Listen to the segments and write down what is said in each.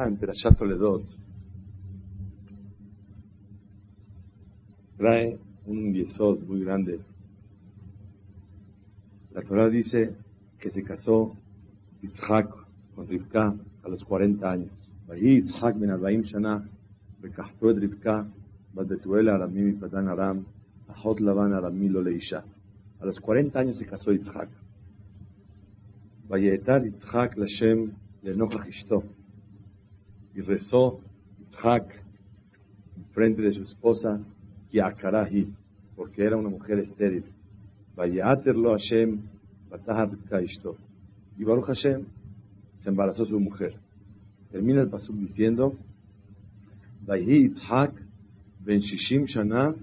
Ah, en Perashat Trae un yesod muy grande. La Torah dice que se casó Yitzhak con Rivka a los 40 años. Yitzhak ben Arbaim Shana, Rivka, aramim y patan aram, lavan aramim lo leisha. A los 40 años se casó Yitzhak. Vayetar Yitzhak Lashem lenokach ishto. Y rezó en frente de su esposa, que Akarahi, porque era una mujer estéril. Vayater lo Hashem. Y Baruch Hashem se embarazó su mujer. Termina el pasuk diciendo, ben Shishim Shana.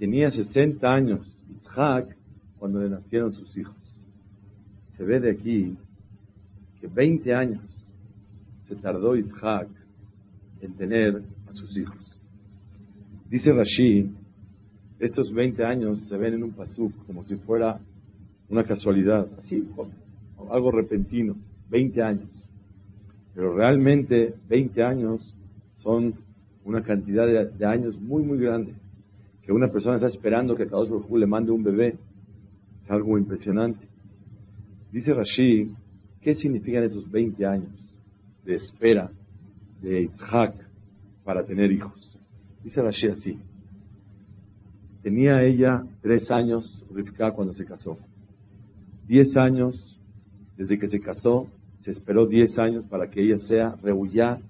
Tenía 60 años Yitzhak cuando le nacieron sus hijos. Se ve de aquí que 20 años se tardó Yitzhak en tener a sus hijos. Dice Rashi, estos 20 años se ven en un pasuk como si fuera una casualidad, así, algo repentino, 20 años. Pero realmente 20 años son una cantidad de, años muy, muy grande. Que una persona está esperando que cada dos le mande un bebé. Es algo impresionante. Dice Rashi, ¿qué significan esos 20 años? De espera de Yitzhak para tener hijos. Dice Rashi así. Tenía ella tres años, Rivka, cuando se casó. Diez años, desde que se casó, se esperó diez años para que ella sea rehuyá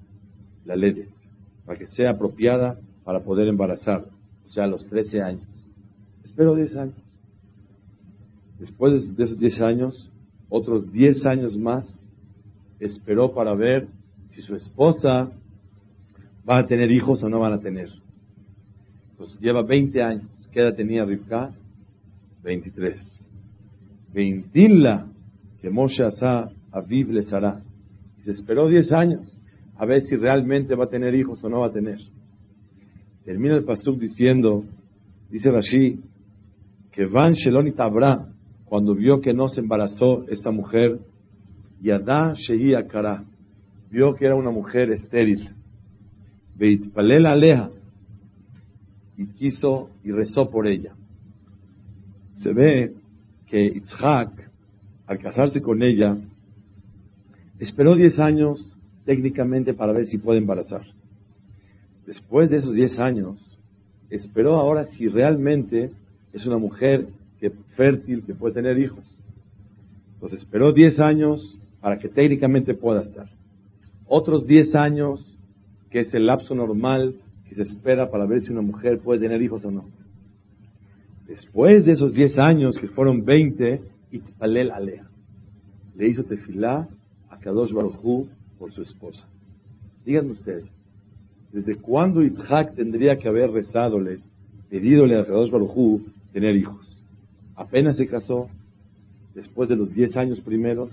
la ley, para que sea apropiada para poder embarazar, o sea, a los trece años. Esperó diez años. Después de esos diez años, otros diez años más esperó para ver si su esposa va a tener hijos o no van a tener. Pues lleva 20 años. ¿Qué edad tenía Rivka? 23. Veintinla que Moshe Asa Aviv les hará. Y se esperó 10 años a ver si realmente va a tener hijos o no va a tener. Termina el pasuk diciendo, dice Rashi, que Van Shelonit Abra, cuando vio que no se embarazó esta mujer, Yadá Shehi Akara, vio que era una mujer estéril. Beitpalel Aleja, y quiso y rezó por ella. Se ve que Itzhak, al casarse con ella, esperó 10 años técnicamente para ver si puede embarazar. Después de esos 10 años, esperó ahora si realmente es una mujer que, fértil que puede tener hijos. Entonces esperó 10 años para que técnicamente pueda estar. Otros 10 años, que es el lapso normal que se espera para ver si una mujer puede tener hijos o no. Después de esos 10 años, que fueron 20, Itzpalel Alea le hizo tefilá a Kadosh Baruj por su esposa. Díganme ustedes, ¿desde cuándo Itzhak tendría que haber rezadole, pedidole a Kadosh Baruj tener hijos? Apenas se casó, después de los 10 años primeros,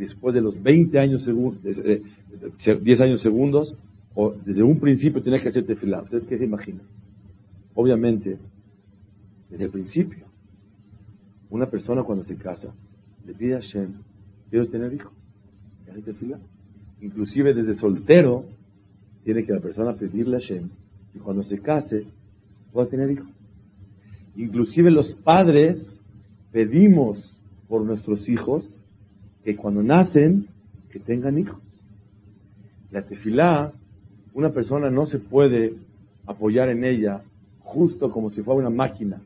después de los 20 años segundos, 10 eh, años segundos, o desde un principio tiene que hacer tefilá. ¿Ustedes qué se imaginan? Obviamente, desde el principio, una persona cuando se casa, le pide a Hashem, quiero tener hijos, hace tefilá. Inclusive desde soltero, tiene que la persona pedirle a Hashem, y cuando se case, pueda tener hijos. Inclusive los padres pedimos por nuestros hijos que cuando nacen, que tengan hijos. La tefilá, una persona no se puede apoyar en ella justo como si fuera una máquina.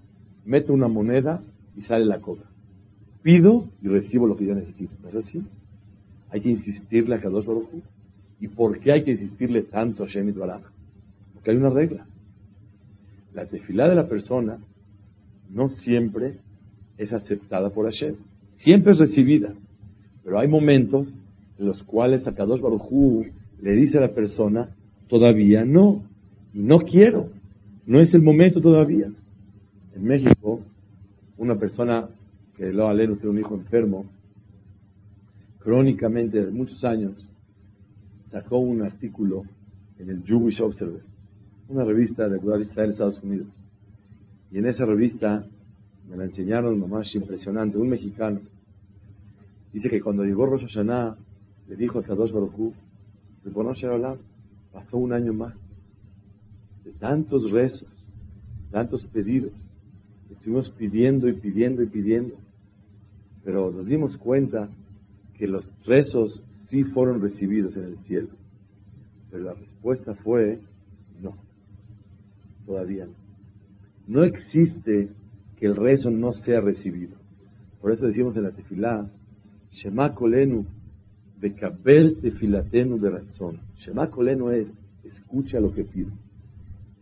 Meto una moneda y sale la cobra. Pido y recibo lo que yo necesito. ¿No es? Hay que insistirle a Kadosh Baruj ¿Y por qué hay que insistirle tanto a Shemit Baraj? Porque hay una regla. La tefilá de la persona no siempre es aceptada por Hashem. Siempre es recibida. Pero hay momentos en los cuales Akadosh Barujú le dice a la persona, todavía no, no quiero, no es el momento todavía. En México, una persona que lo aleno tiene un hijo enfermo, crónicamente de muchos años, sacó un artículo en el Jewish Observer, una revista de Ciudad Israel, Estados Unidos. Y en esa revista me la enseñaron más impresionante, un mexicano. Dice que cuando llegó Rosh Hashanah, le dijo a Kadosh Baruj reconoce hablar, pasó un año más de tantos rezos, tantos pedidos. Estuvimos pidiendo y pidiendo y pidiendo. Pero nos dimos cuenta que los rezos sí fueron recibidos en el cielo. Pero la respuesta fue no. Todavía no. No existe que el rezo no sea recibido. Por eso decimos en la tefilá, Shema kolenu bekabel tefilatenu de razón. Shema kolenu es, escucha lo que pido.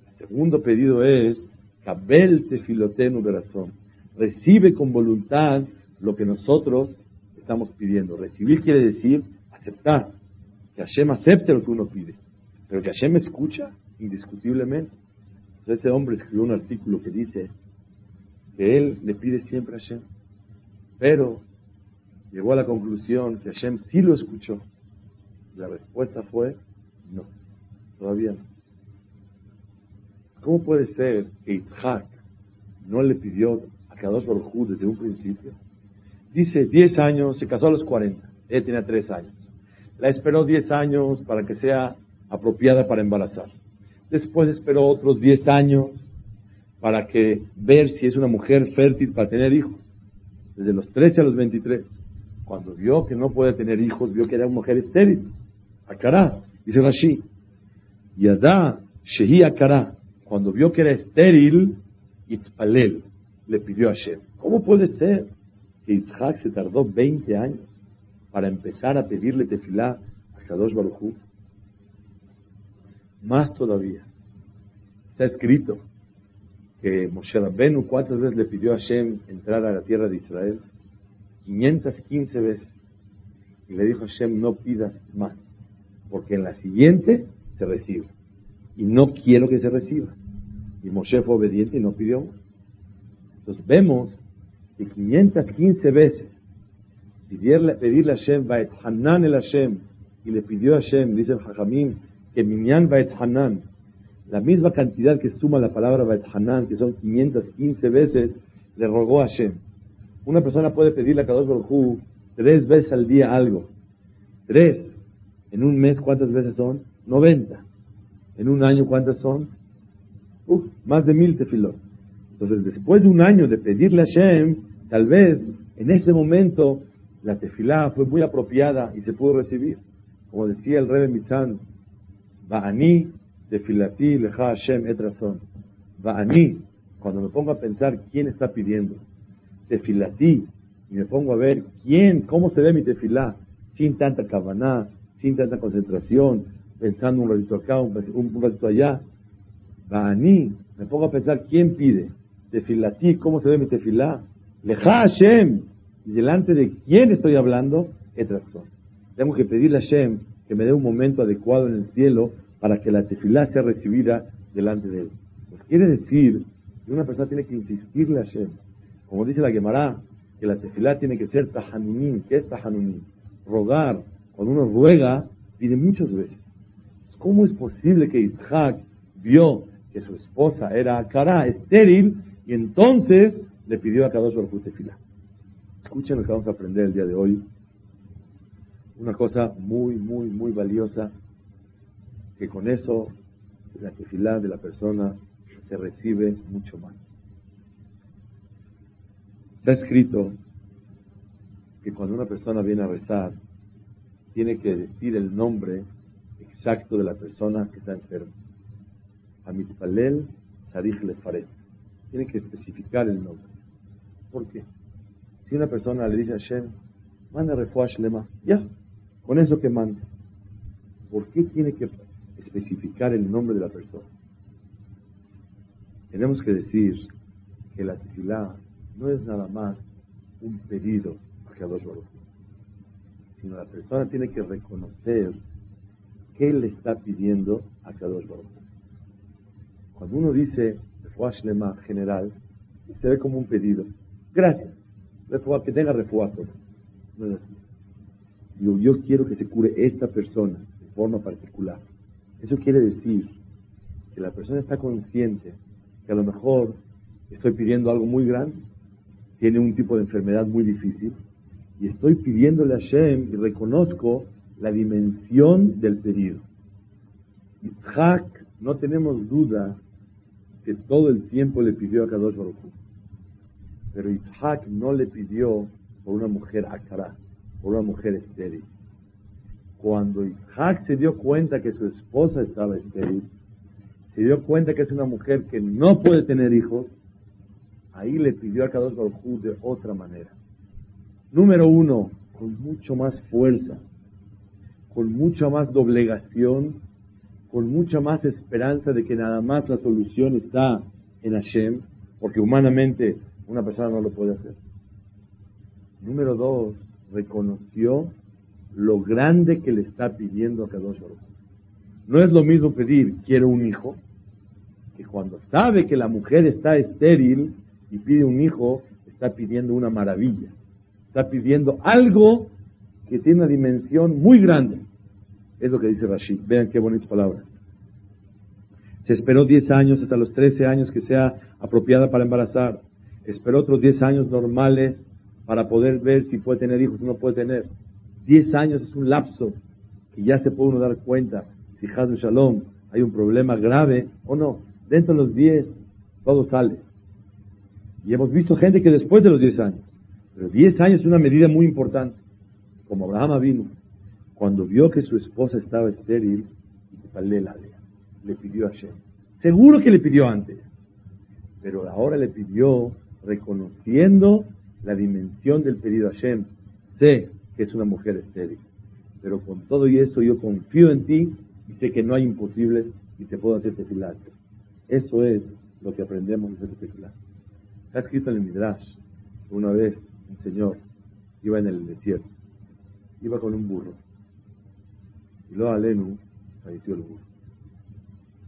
El segundo pedido es, kabel tefilotenu de razón. Recibe con voluntad lo que nosotros estamos pidiendo. Recibir quiere decir aceptar. Que Hashem acepte lo que uno pide. Pero que Hashem escucha, indiscutiblemente. Entonces, este hombre escribió un artículo que dice que él le pide siempre a Hashem. Pero llegó a la conclusión que Hashem sí lo escuchó. La respuesta fue no, todavía no. ¿Cómo puede ser que Yitzhak no le pidió a Kadosh Baruj desde un principio? Dice 10 años, se casó a los 40, él tenía 3 años. La esperó 10 años para que sea apropiada para embarazar. Después esperó otros 10 años para que ver si es una mujer fértil para tener hijos. Desde los 13 a los 23. Cuando vio que no puede tener hijos, vio que era una mujer estéril. Akará, dice Rashi. Yadá, Shehi Akará. Cuando vio que era estéril, Itpalel, le pidió a Hashem. ¿Cómo puede ser? que Yitzhak se tardó 20 años para empezar a pedirle tefilá a Kadosh Baruj Más todavía. Está escrito que Moshe Rabbenu cuántas veces le pidió a Hashem entrar a la tierra de Israel. 515 veces. Y le dijo a Hashem, no pidas más, porque en la siguiente se recibe. Y no quiero que se reciba. Y Moshe fue obediente y no pidió más. Entonces vemos 515 veces pedirle, pedirle a Hashem, Hanan el Hashem, y le pidió a Hashem, dice el Jajamim, que Minyan Hanan, la misma cantidad que suma la palabra Baet Hanan, que son 515 veces, le rogó a Hashem. Una persona puede pedirle a Kadosh Baruj tres veces al día algo. Tres. En un mes, ¿cuántas veces son? 90. En un año, ¿cuántas son? Uf, más de mil tefilot. Entonces, después de un año de pedirle a Hashem, tal vez en ese momento la tefilá fue muy apropiada y se pudo recibir. Como decía el rey Mitzan, Ba'ani tefilati leja Hashem et razón. Ba'ani, cuando me pongo a pensar quién está pidiendo, tefilati, y me pongo a ver quién, cómo se ve mi tefilá, sin tanta cabana, sin tanta concentración, pensando un ratito acá, un, un ratito allá. Ba'ani, me pongo a pensar quién pide tefilati, ¿cómo se ve mi tefilá? Leja Hashem. ¿Y delante de quién estoy hablando? razón. Tengo que pedirle a Hashem que me dé un momento adecuado en el cielo para que la tefilá sea recibida delante de él. Pues quiere decir que una persona tiene que insistirle a Hashem. Como dice la Gemara, que la tefilá tiene que ser tahanunim. ¿Qué es tahanunim? Rogar. Cuando uno ruega, pide muchas veces. ¿Cómo es posible que Isaac vio que su esposa era Akara, estéril, y entonces le pidió a Kadosh Baruj tefilá. Escuchen lo que vamos a aprender el día de hoy. Una cosa muy, muy, muy valiosa, que con eso la tefilá de la persona se recibe mucho más. Está escrito que cuando una persona viene a rezar, tiene que decir el nombre exacto de la persona que está enferma. Amitpalel Sarich Lefaret tiene que especificar el nombre. ¿Por qué? Si una persona le dice a Hashem, manda refuash lema, ya, con eso que manda. ¿Por qué tiene que especificar el nombre de la persona? Tenemos que decir que la tefilá no es nada más un pedido a Kadosh Baruch. sino la persona tiene que reconocer qué le está pidiendo a Kadosh Baruch. Cuando uno dice Lema general, se ve como un pedido. Gracias. Que tenga refuá No es así. Digo, yo quiero que se cure esta persona de forma particular. Eso quiere decir que la persona está consciente que a lo mejor estoy pidiendo algo muy grande, tiene un tipo de enfermedad muy difícil, y estoy pidiéndole a Shem y reconozco la dimensión del pedido. Yitzhak, no tenemos duda que todo el tiempo le pidió a Kadosh Baruch pero Yitzhak no le pidió por una mujer akara, por una mujer estéril. Cuando Yitzhak se dio cuenta que su esposa estaba estéril, se dio cuenta que es una mujer que no puede tener hijos, ahí le pidió a Kadosh Baruj de otra manera. Número uno, con mucho más fuerza, con mucha más doblegación, con mucha más esperanza de que nada más la solución está en Hashem, porque humanamente una persona no lo puede hacer. Número dos, reconoció lo grande que le está pidiendo a Kadosh Baruj. No es lo mismo pedir quiero un hijo, que cuando sabe que la mujer está estéril y pide un hijo, está pidiendo una maravilla. Está pidiendo algo que tiene una dimensión muy grande. Es lo que dice Rashid. Vean qué bonitas palabras. Se esperó 10 años hasta los 13 años que sea apropiada para embarazar. Esperó otros 10 años normales para poder ver si puede tener hijos o no puede tener. 10 años es un lapso que ya se puede uno dar cuenta si Hazul Shalom hay un problema grave o no. Dentro de los 10 todo sale. Y hemos visto gente que después de los 10 años pero 10 años es una medida muy importante. Como Abraham vino, cuando vio que su esposa estaba estéril, le pidió a Hashem. Seguro que le pidió antes, pero ahora le pidió reconociendo la dimensión del pedido a Hashem. Sé que es una mujer estéril, pero con todo y eso yo confío en ti y sé que no hay imposibles y te puedo hacer tefilat. Eso es lo que aprendemos de hacer. Está escrito en el Midrash una vez un señor iba en el desierto, iba con un burro. Y luego Alenu falleció el burro.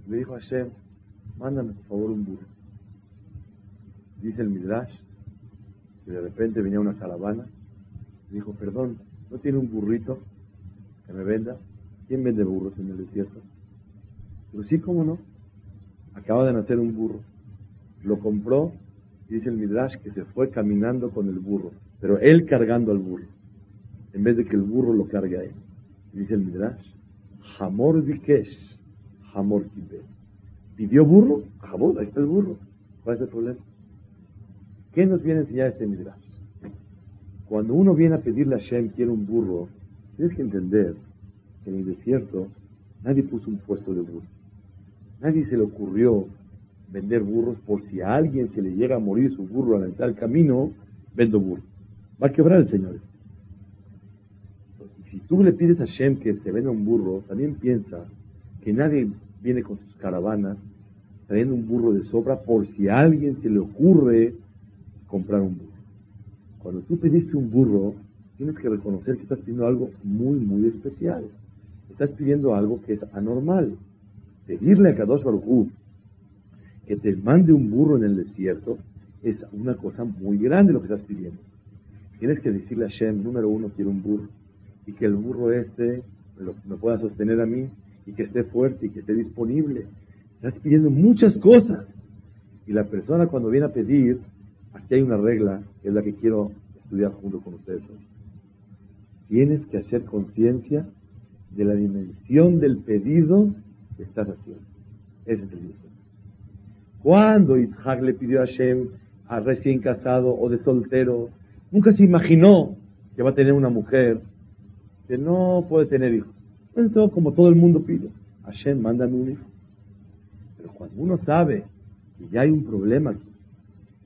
Le dijo a Hashem, mándame por favor un burro. Dice el Midrash que de repente venía una caravana. Dijo, perdón, ¿no tiene un burrito que me venda? ¿Quién vende burros en el desierto? Pero sí, ¿cómo no? Acaba de nacer un burro. Lo compró dice el Midrash que se fue caminando con el burro, pero él cargando al burro, en vez de que el burro lo cargue a él. dice el Midrash, Hamor Vikesh, Hamor Kibe. ¿Pidió burro? Hamor, ahí está el burro. ¿Cuál es el problema? ¿Qué nos viene a enseñar este Midrash? Cuando uno viene a pedirle a Shem, quiere un burro, tienes que entender que en el desierto nadie puso un puesto de burro. Nadie se le ocurrió vender burros por si a alguien se le llega a morir su burro al entrar al camino, vendo burros. Va a quebrar el Señor. si tú le pides a Shem que te venda un burro, también piensa que nadie viene con sus caravanas trayendo un burro de sobra por si a alguien se le ocurre comprar un burro. Cuando tú pediste un burro, tienes que reconocer que estás pidiendo algo muy, muy especial. Estás pidiendo algo que es anormal. Pedirle a Kadosh Baruj que te mande un burro en el desierto es una cosa muy grande lo que estás pidiendo. Tienes que decirle a Shem, número uno, quiero un burro. Y que el burro este me, pueda sostener a mí y que esté fuerte y que esté disponible. Estás pidiendo muchas cosas. Y la persona cuando viene a pedir, aquí hay una regla, es la que quiero estudiar junto con ustedes hoy. Tienes que hacer conciencia de la dimensión del pedido que estás haciendo. Ese es el diseño. Cuando Isaac le pidió a Hashem a recién casado o de soltero, nunca se imaginó que va a tener una mujer que no puede tener hijos. Pensó como todo el mundo pide, Hashem, mándame un hijo. Pero cuando uno sabe que ya hay un problema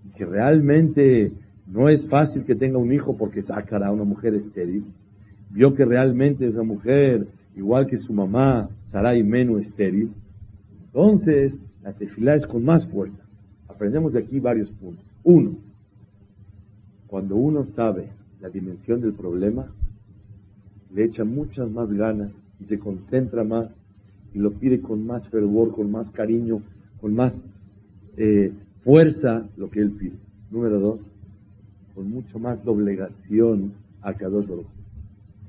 y que realmente no es fácil que tenga un hijo porque sacará a una mujer estéril, vio que realmente esa mujer, igual que su mamá, y menos estéril, entonces la tefilá es con más fuerza. Aprendemos de aquí varios puntos. Uno, cuando uno sabe la dimensión del problema, le echa muchas más ganas y se concentra más y lo pide con más fervor, con más cariño, con más eh, fuerza lo que él pide. Número dos, con mucho más doblegación a Kadosh Baruch,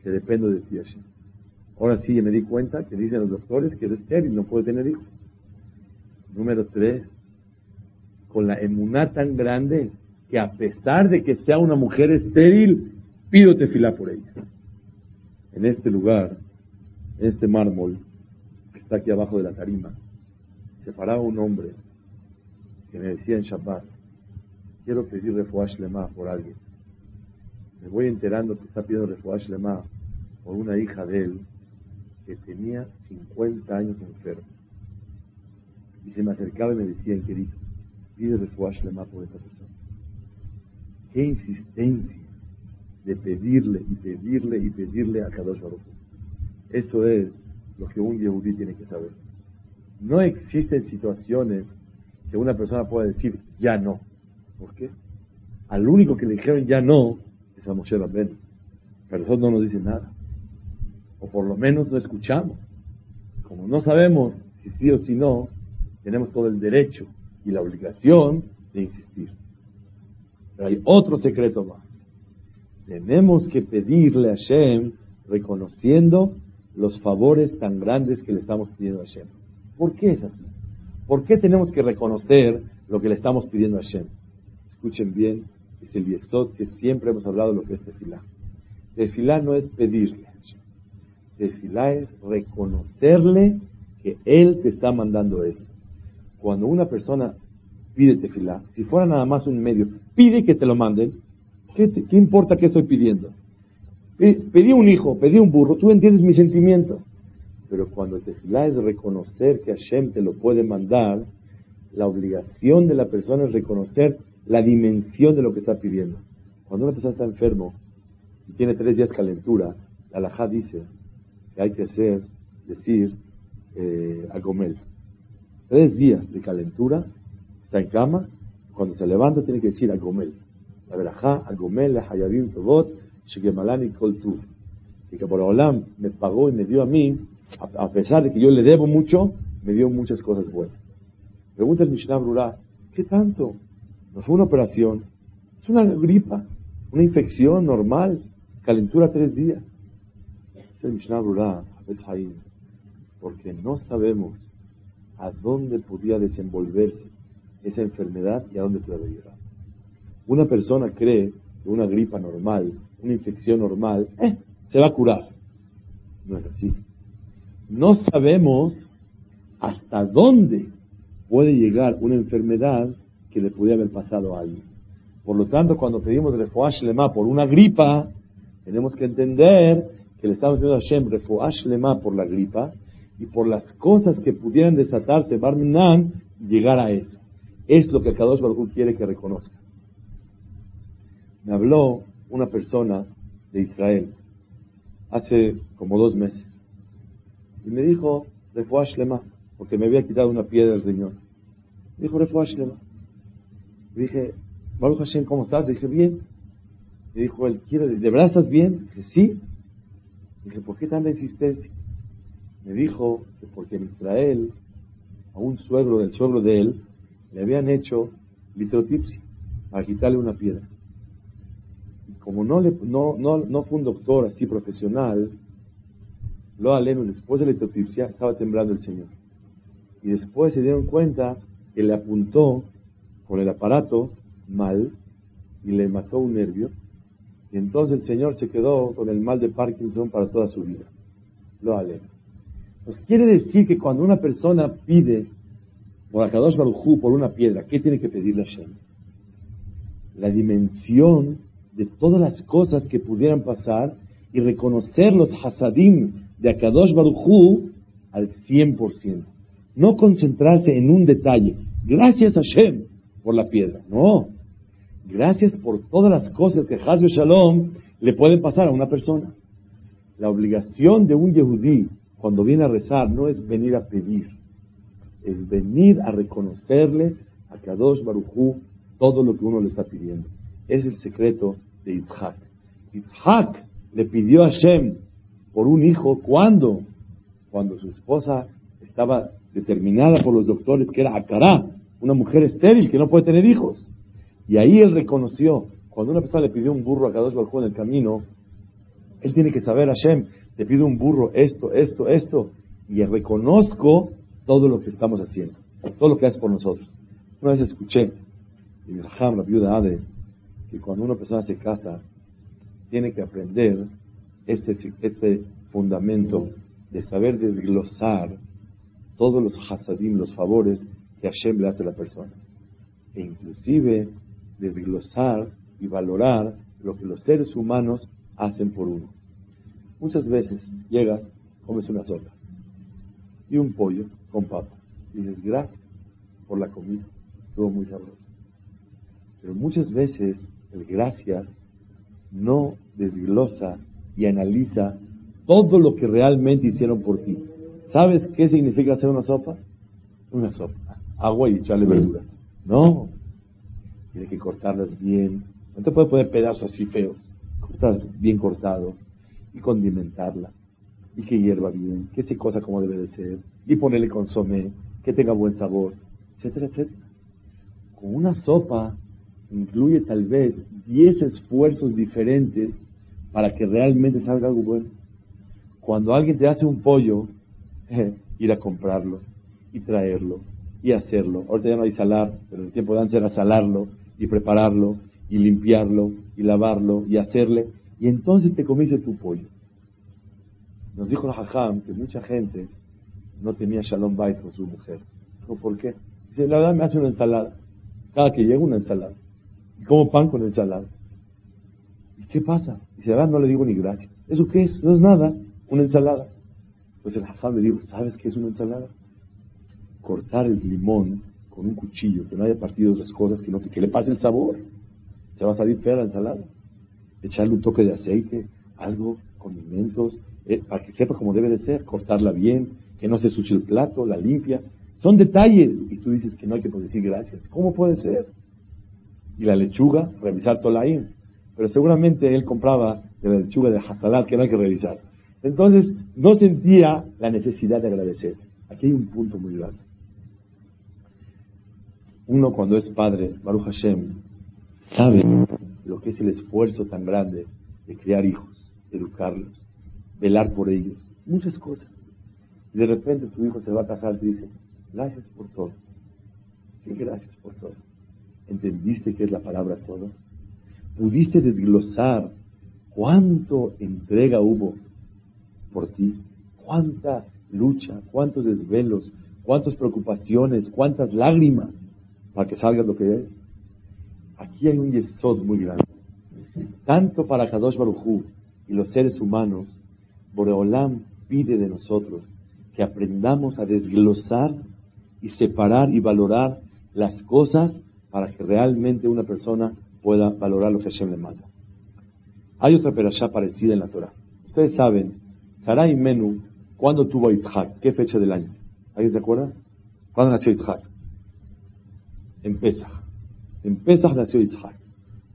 que depende de ti, Ahora sí, me di cuenta que dicen los doctores que es estéril, no puede tener hijos. Número tres, con la emuná tan grande que a pesar de que sea una mujer estéril, pido tefilá por ella. En este lugar, en este mármol, que está aquí abajo de la tarima, se paraba un hombre que me decía en Shabbat, quiero pedir refuash lema por alguien. Me voy enterando que está pidiendo refuash lema por una hija de él que tenía 50 años enferma. Y se me acercaba y me decía, querido, pide refuash lema por esta persona. Qué insistencia de pedirle y pedirle y pedirle a Kadosh Baruch. Eso es lo que un yehudí tiene que saber. No existen situaciones que una persona pueda decir ya no. ¿Por qué? Al único que le dijeron ya no es a Moshe Rabbeinu. Pero eso no nos dice nada. O por lo menos no escuchamos. Como no sabemos si sí o si no, tenemos todo el derecho y la obligación de insistir. Pero hay otro secreto más. Tenemos que pedirle a Hashem reconociendo los favores tan grandes que le estamos pidiendo a Hashem. ¿Por qué es así? ¿Por qué tenemos que reconocer lo que le estamos pidiendo a Hashem? Escuchen bien, es el yesod que siempre hemos hablado de lo que es tefilá. Tefilá no es pedirle a Hashem. Tefilá es reconocerle que Él te está mandando esto. Cuando una persona pide tefilá, si fuera nada más un medio, pide que te lo manden, ¿qué, importa qué estoy pidiendo? Pedí un hijo, pedí un burro, tú entiendes mi sentimiento. Pero cuando tefilá es reconocer que Hashem te lo puede mandar, la obligación de la persona es reconocer la dimensión de lo que está pidiendo. Cuando una persona está enfermo y tiene tres días calentura, la alajá dice que hay que hacer, decir, eh, agomel. Tres días de calentura, está en cama, cuando se levanta tiene que decir agomel. La verajá, agomel, la hayabim tobot, shegemalani kol tu. Y que por Olam me pagó y me dio a mí a pesar de que yo le debo mucho, me dio muchas cosas buenas. Pregunta el Mishnah Brura, ¿qué tanto? No fue una operación, es una gripa, una infección normal, calentura tres días. Es el Mishnah Brura, porque no sabemos a dónde podía desenvolverse esa enfermedad y a dónde puede llegar. Una persona cree que una gripa normal, una infección normal, eh, se va a curar. No es así no sabemos hasta dónde puede llegar una enfermedad que le pudiera haber pasado a alguien. Por lo tanto, cuando pedimos refuash lema por una gripa, tenemos que entender que le estamos pidiendo a Hashem refuash lema por la gripa y por las cosas que pudieran desatarse, Barminan, llegar a eso. Es lo que Kadosh Baruch quiere que reconozcas. Me habló una persona de Israel hace como dos meses y me dijo, Refuash Lema, porque me había quitado una piedra del riñón. Me dijo, Refuash Lema. Le dije, Baruch Hashem, ¿cómo estás? Le dije, bien. Me dijo él, ¿de verdad estás bien? Le dije, sí. Le dije, ¿por qué tanta insistencia? Me dijo que porque en Israel, a un suegro del suegro de él, le habían hecho litrotipsia para quitarle una piedra. Y como no, le, no, fue un doctor así profesional, lo aleno, después de la litotipsia, estaba temblando el Señor. Y después se dieron cuenta que le apuntó con el aparato mal y le mató un nervio. Y entonces el Señor se quedó con el mal de Parkinson para toda su vida. Lo aleno. Pues quiere decir que cuando una persona pide por Akadosh Barujú, por una piedra, ¿qué tiene que pedirle a Shem? La dimensión de todas las cosas que pudieran pasar y reconocer los hasadim de Akadosh Baruchú al 100%. No concentrarse en un detalle. Gracias a Shem por la piedra. No. Gracias por todas las cosas que Hazbe Shalom le pueden pasar a una persona. La obligación de un Yehudí cuando viene a rezar no es venir a pedir, es venir a reconocerle a Kadosh Baruchú todo lo que uno le está pidiendo. Es el secreto de Yitzhak. Yitzhak le pidió a Shem por un hijo. ¿Cuándo? Cuando su esposa estaba determinada por los doctores que era Acará, una mujer estéril que no puede tener hijos. Y ahí él reconoció, cuando una persona le pidió un burro a Kadosh Baruj en el camino, él tiene que saber, Hashem, te pido un burro, esto, esto, esto, y reconozco todo lo que estamos haciendo, todo lo que haces por nosotros. Una vez escuché, mi Raham, la viuda Hades, que cuando una persona se casa, tiene que aprender este, este fundamento de saber desglosar todos los hasadim, los favores que Hashem le hace a la persona. E inclusive desglosar y valorar lo que los seres humanos hacen por uno. Muchas veces llegas, comes una sopa y un pollo con papa. Y dices, gracias por la comida, todo muy sabroso. Pero muchas veces el gracias no desglosa y analiza todo lo que realmente hicieron por ti. ¿Sabes qué significa hacer una sopa? Una sopa, agua y echarle verduras. No, tiene que cortarlas bien. No te puede poner pedazos así feos. Cortarlas bien cortado y condimentarla. Y que hierva bien, que se cosa como debe de ser. Y ponerle consomé, que tenga buen sabor, etcétera, etcétera. Con una sopa incluye tal vez 10 esfuerzos diferentes para que realmente salga algo bueno. Cuando alguien te hace un pollo, ir a comprarlo y traerlo y hacerlo. Ahorita ya no hay salar, pero el tiempo de antes era salarlo y prepararlo y limpiarlo y lavarlo y hacerle. Y entonces te comiste tu pollo. Nos dijo el Hajam que mucha gente no tenía Shalom Bait con su mujer. ¿Por qué? Dice, la verdad me hace una ensalada. Cada que llega una ensalada. Y como pan con ensalada. ¿Y qué pasa? Dice, la verdad no le digo ni gracias. ¿Eso qué es? No es nada. Una ensalada. Pues el Hajam le dijo, ¿sabes qué es una ensalada? Cortar el limón con un cuchillo, que no haya partido las cosas, que, no, que le pase el sabor. Se va a salir fea la ensalada. Echarle un toque de aceite, algo, condimentos, eh, para que sepa cómo debe de ser, cortarla bien, que no se suche el plato, la limpia. Son detalles. Y tú dices que no hay que decir gracias. ¿Cómo puede ser? Y la lechuga, revisar Tolaim. Pero seguramente él compraba de la lechuga de Hasalat que no hay que revisar. Entonces, no sentía la necesidad de agradecer. Aquí hay un punto muy grande. Uno cuando es padre, Baruch Hashem, sabe lo que es el esfuerzo tan grande de criar hijos, educarlos, velar por ellos, muchas cosas. Y de repente tu hijo se va a casar y te dice, gracias por todo. ¿Qué gracias por todo? ¿Entendiste qué es la palabra todo? ¿Pudiste desglosar cuánto entrega hubo por ti? ¿Cuánta lucha? ¿Cuántos desvelos? ¿Cuántas preocupaciones? ¿Cuántas lágrimas para que salga lo que es? Aquí hay un yesod muy grande. Tanto para Kadosh Baruchú y los seres humanos, Boreolam pide de nosotros que aprendamos a desglosar y separar y valorar las cosas para que realmente una persona pueda valorar lo que Hashem le manda. Hay otra perashá parecida en la Torah. Ustedes saben, Sarai Menú, ¿cuándo tuvo Yitzhak? ¿Qué fecha del año? ¿Alguien se acuerda? ¿Cuándo nació Yitzhak? En Pesach. En Pesach nació Yitzhak.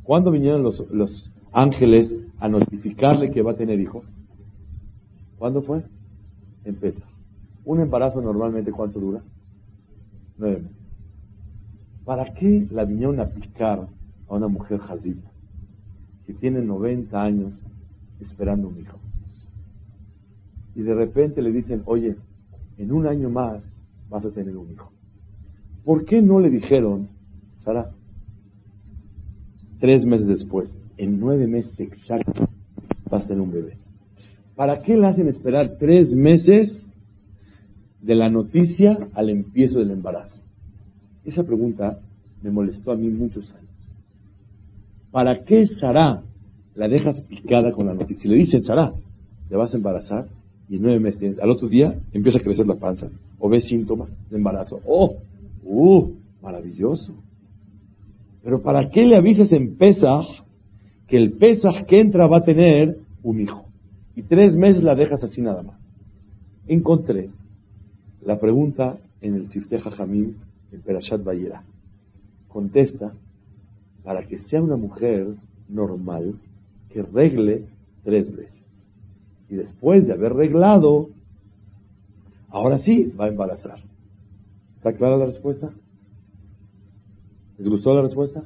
¿Cuándo vinieron los, los ángeles a notificarle que va a tener hijos? ¿Cuándo fue? En Pesach. Un embarazo normalmente, ¿cuánto dura? Nueve meses. ¿Para qué la vinieron a picar a una mujer jazita que tiene 90 años esperando un hijo? Y de repente le dicen, oye, en un año más vas a tener un hijo. ¿Por qué no le dijeron, Sara, tres meses después, en nueve meses exactos, vas a tener un bebé? ¿Para qué le hacen esperar tres meses de la noticia al empiezo del embarazo? Esa pregunta me molestó a mí muchos años. ¿Para qué Sara la dejas picada con la noticia? Si le dicen, Sara, te vas a embarazar y en nueve meses, al otro día empieza a crecer la panza o ves síntomas de embarazo. ¡Oh! ¡Uh! Maravilloso. Pero ¿para qué le avisas en Pesach que el Pesach que entra va a tener un hijo? Y tres meses la dejas así nada más. Encontré la pregunta en el Sifteh Jamim en Perashat Bayera. Contesta, para que sea una mujer normal, que regle tres veces. y después de haber reglado, ahora sí va a embarazar. ¿Está clara la respuesta? ¿Les gustó la respuesta?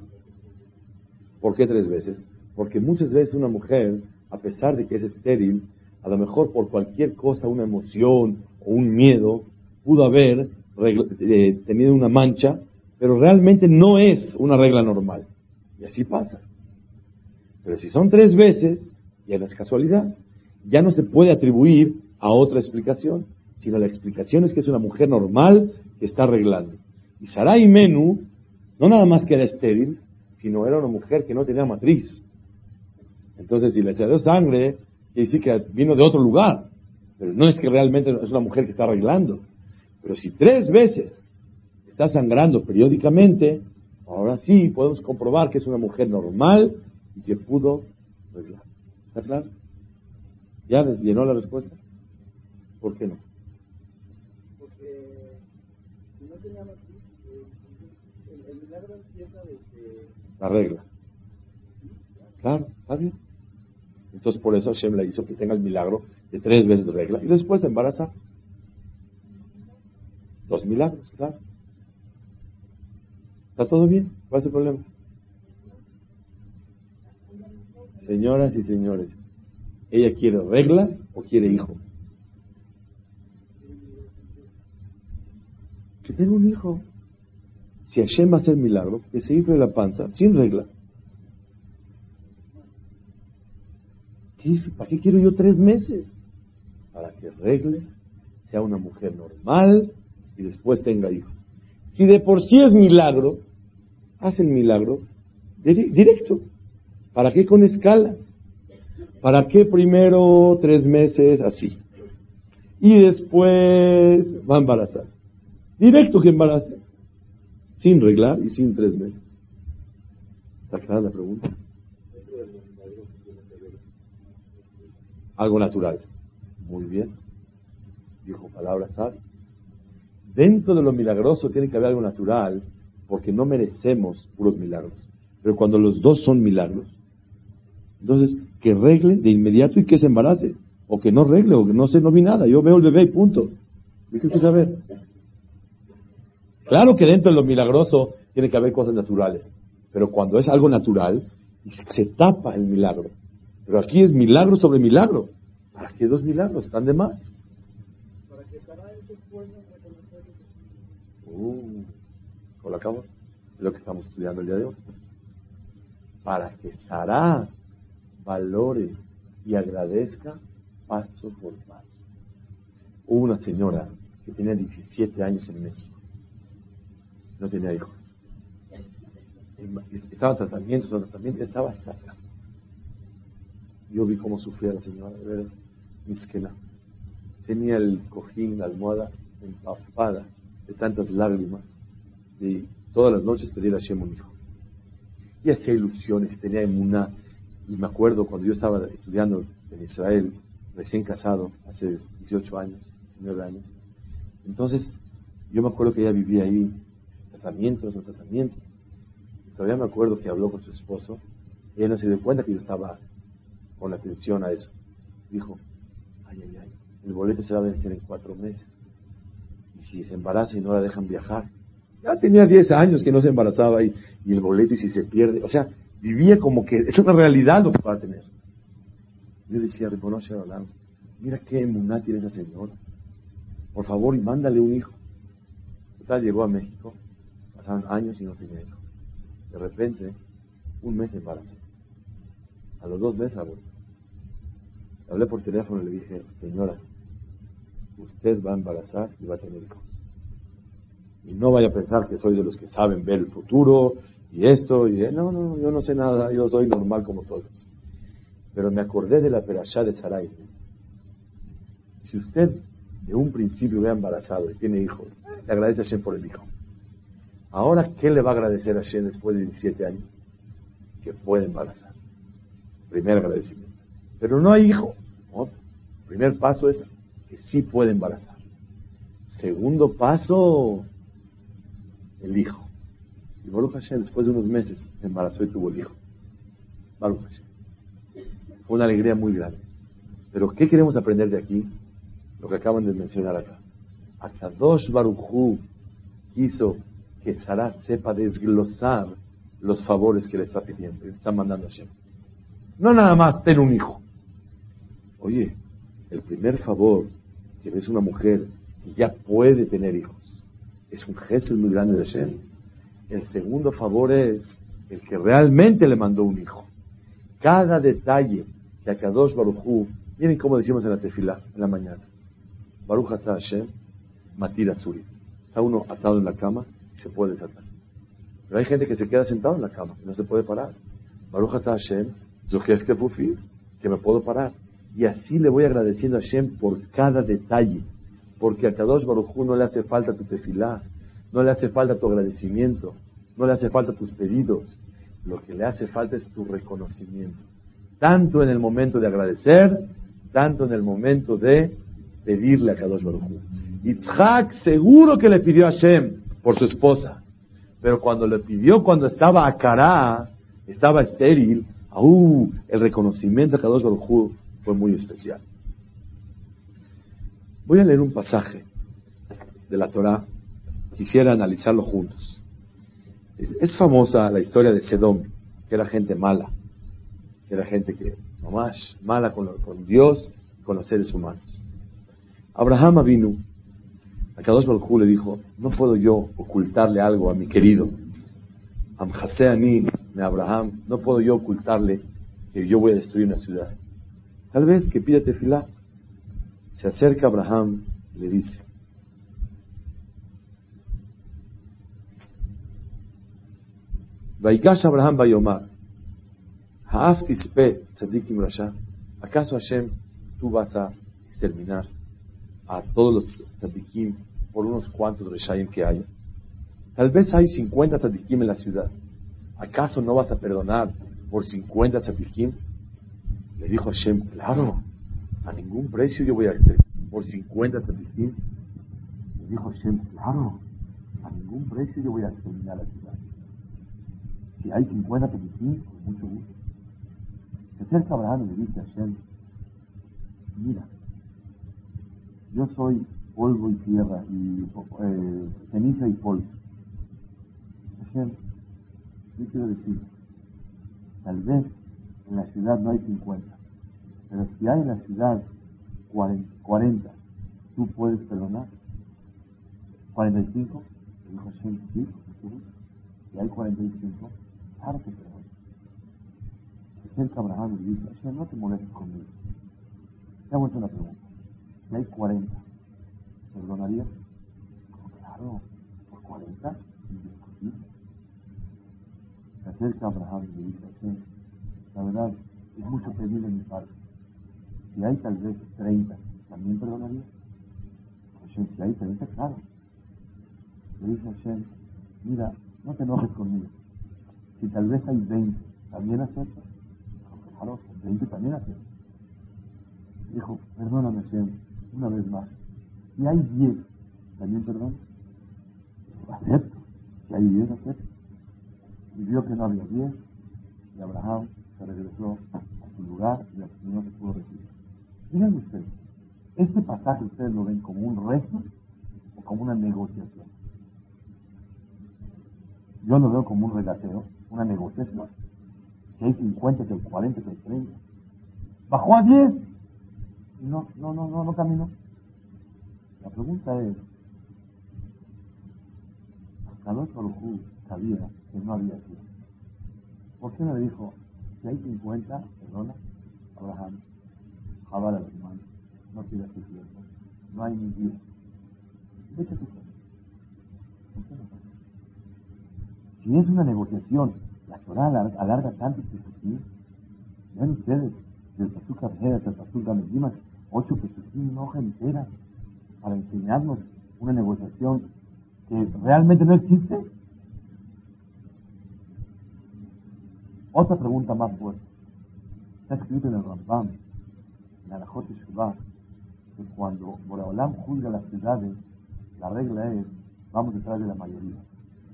¿Por qué tres veces? Porque muchas veces una mujer, a pesar de que es estéril, a lo mejor por cualquier cosa, una emoción o un miedo, pudo haber eh, tenido una mancha, pero realmente no es una regla normal. Y así pasa. Pero si son tres veces, ya no es casualidad. Ya no se puede atribuir a otra explicación, sino la explicación es que es una mujer normal que está arreglando. Y Sarai Menú no nada más que era estéril, sino era una mujer que no tenía matriz. Entonces, si le salió sangre, quiere decir que vino de otro lugar. Pero no es que realmente es una mujer que está arreglando. Pero si tres veces está sangrando periódicamente, ahora sí podemos comprobar que es una mujer normal y que pudo arreglar. ¿Está claro? ¿Ya les llenó la respuesta? ¿Por qué no? Porque no tenía matriz, el, milagro empieza desde... La regla. Claro, está bien. Entonces por eso Hashem le hizo que tenga el milagro de tres veces regla y después de embarazar. Dos milagros, claro. ¿Está todo bien? ¿Cuál es el problema? Señoras y señores, ¿ella quiere regla o quiere hijo? Que tenga un hijo. Si Hashem va a hacer milagro, que se infle la panza sin regla. ¿Para qué quiero yo tres meses? Para que regle, sea una mujer normal y después tenga hijos. Si de por sí es milagro, haz el milagro directo. ¿Para qué con escalas? ¿Para qué primero tres meses así? Y después va a embarazar. Directo que embarace. Sin reglar y sin tres meses. ¿Está clara la pregunta? Algo natural. Muy bien. Dijo palabras sabias. Dentro de lo milagroso tiene que haber algo natural, porque no merecemos puros milagros. Pero cuando los dos son milagros, entonces que regle de inmediato y que se embarace. O que no regle, o que no se no nada. Yo veo el bebé y punto. ¿Qué que saber? Claro que dentro de lo milagroso tiene que haber cosas naturales. Pero cuando es algo natural, se tapa el milagro. Pero aquí es milagro sobre milagro. ¿Para qué dos milagros? Están de más. Para que Uh, ¿Con la cama? Es lo que estamos estudiando el día de hoy. Para que Sara valore y agradezca paso por paso. Hubo una señora que tenía 17 años en México. No tenía hijos. Estaba en tratamiento, tratamiento, estaba hasta acá. Yo vi cómo sufría la señora, de veras, misquena. Tenía el cojín, la almohada empapada de tantas lágrimas. Y todas las noches pedía a Hashem un hijo. Y hacía ilusiones, tenía emuná. Y me acuerdo cuando yo estaba estudiando en Israel, recién casado, hace 18 años, 19 años. Entonces, yo me acuerdo que ella vivía ahí, tratamientos, no tratamientos. todavía me acuerdo que habló con su esposo. Ella no se dio cuenta que yo estaba con atención a eso. Dijo, ay, ay, ay, el boleto se va a vencer en cuatro meses. Y si se embaraza y no la dejan viajar. Ya tenía 10 años que no se embarazaba y, el boleto y si se pierde. O sea, vivía como que es una realidad lo que va a tener. Yo decía, reconoce a Orlando, mira qué emuná tiene esa señora. Por favor, y mándale un hijo. Total, llegó a México, años y no tenía hijo. De repente, un mes se embarazó. A los dos meses. Hablé por teléfono y le dije, señora, usted va a embarazar y va a tener hijos. Y no vaya a pensar que soy de los que saben ver el futuro y esto y no, no, yo no sé nada, yo soy normal como todos. Pero me acordé de la perashá de Sarai. Si usted de un principio ve embarazado y tiene hijos, le agradece a Hashem por el hijo. Ahora, ¿qué le va a agradecer a Hashem después de 17 años? Que puede embarazar. Primer agradecimiento. Pero no hay hijo. Primer paso es que sí puede embarazar. Segundo paso, el hijo. Y Baruch Hashem, después de unos meses, se embarazó y tuvo el hijo. Baruch Hashem. Fue una alegría muy grande. Pero ¿qué queremos aprender de aquí? Lo que acaban de mencionar acá. Akadosh Baruchú quiso que Sara sepa desglosar los favores que le está pidiendo, le está mandando a Hashem. No nada más tener un hijo. Oye, el primer favor que ves una mujer que ya puede tener hijos es un gesto muy grande de Hashem. El segundo favor es el que realmente le mandó un hijo. Cada detalle que Akadosh Baruchú, miren cómo decimos en la tefila, en la mañana. Baruch Hashem, Matira Suri. Está uno atado en la cama se puede desatar. Pero hay gente que se queda sentado en la cama y no se puede parar. Baruch Hashem, que me puedo parar. Y así le voy agradeciendo a Hashem por cada detalle. Porque a Kadosh Baruj no le hace falta tu tefilá, no le hace falta tu agradecimiento, no le hace falta tus pedidos. Lo que le hace falta es tu reconocimiento. Tanto en el momento de agradecer, tanto en el momento de pedirle a Kadosh Baruj Yitzhak seguro que le pidió a Hashem por su esposa. Pero cuando le pidió cuando estaba a Cará, estaba estéril, uh, el reconocimiento a Kadosh Baruj fue muy especial. Voy a leer un pasaje de la Torah. Quisiera analizarlo juntos. Es, famosa la historia de Sedom, que era gente mala, que era gente que, nomás, mala con, con Dios con los seres humanos. Abraham vino, a Kadosh Baruj le dijo, no puedo yo ocultarle algo a mi querido. Amhaseani, me Abraham, no puedo yo ocultarle que yo voy a destruir una ciudad. Tal vez que pida tefilá. Se acerca Abraham y le dice, Vaigash Abraham Bayomar, Haaf tispe tzadikim rasha. ¿Acaso Hashem tú vas a exterminar a todos los tzadikim por unos cuantos reshayim que haya? Tal vez hay 50 tzadikim en la ciudad. ¿Acaso no vas a perdonar por 50 tzadikim? Le dijo Hashem, claro, a ningún precio yo voy a hacer por 50 tzadikim. Le dijo Hashem, claro, a ningún precio yo voy a exterminar la ciudad. Si hay 50 tzadikim, con mucho gusto. Se acerca Abraham y le dice a Hashem, mira, yo soy polvo y tierra, y eh, ceniza y polvo. Hashem, yo quiero decir, tal vez en la ciudad no hay 50. Pero si hay en la ciudad 40, ¿tú puedes perdonar? ¿45? Le dijo Hashem, sí, Si hay 45, claro que perdono. Acerca Abraham y dice, Hashem, no te molestes conmigo. Te hago una pregunta. Si hay 40, ¿perdonarías? Claro, por 40, indiscutible. Se acerca Abraham y dice, Hashem, la verdad, es mucho pedir de mi parte. Si hay tal vez 30, ¿también perdonaría? Hashem, si hay 30, claro. Le dice Hashem, mira, no te enojes conmigo. Si tal vez hay 20, ¿también aceptas? Claro, 20 también aceptas. Dijo, perdóname Hashem, una vez más. Si hay 10, ¿también perdón? Acepto. Si hay 10, acepto. Y vio que no había 10, y Abraham se regresó a su lugar y al no se pudo recibir. Miren ustedes, este pasaje ustedes lo ven como un rezo o como una negociación. Yo lo veo como un regateo, una negociación. Que hay 50, que hay 40, que hay 30. Bajó a 10 y no, no, no, no, no caminó. La pregunta es, Carlos Barujú sabía que no había 10. ¿Por qué no le dijo, si hay 50, perdona, Abraham, jabal manos, no pidas tu tiempo, no hay ni 10. Vete tu ¿Por qué no pasa? Si es una negociación, la Torah alarga tanto que pesukim. Vean ustedes, del Pasuk Arjedas al Pasuk Gamezimas, ocho pesukim, una hoja entera, para enseñarnos una negociación que realmente no existe. Otra pregunta más fuerte. Está escrito en el Rambam, en Alajot Shubá, que cuando Boraholam juzga las ciudades, la regla es, vamos detrás de la mayoría.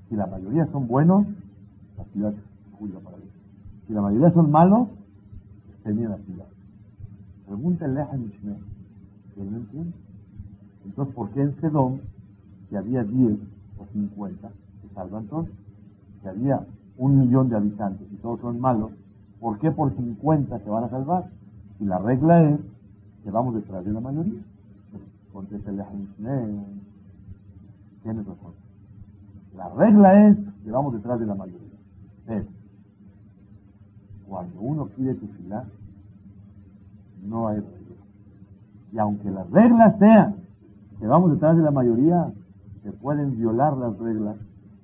Si la mayoría son buenos, la ciudad juzga para ellos. Si la mayoría son malos, termina la ciudad. Pregunta el Leja Mishneh, que no entiende. Entonces, ¿por qué en Sedom, si había 10 o 50, se salvan todos? Si había un millón de habitantes y todos son malos, ¿por qué por 50 se van a salvar? Y la regla es que vamos detrás de la mayoría. Contesta el Mishneh, tienes razón. La regla es que vamos detrás de la mayoría. Pero, cuando uno pide tefilá, no hay regla. Y aunque las reglas sean vamos detrás de la mayoría, se pueden violar las reglas.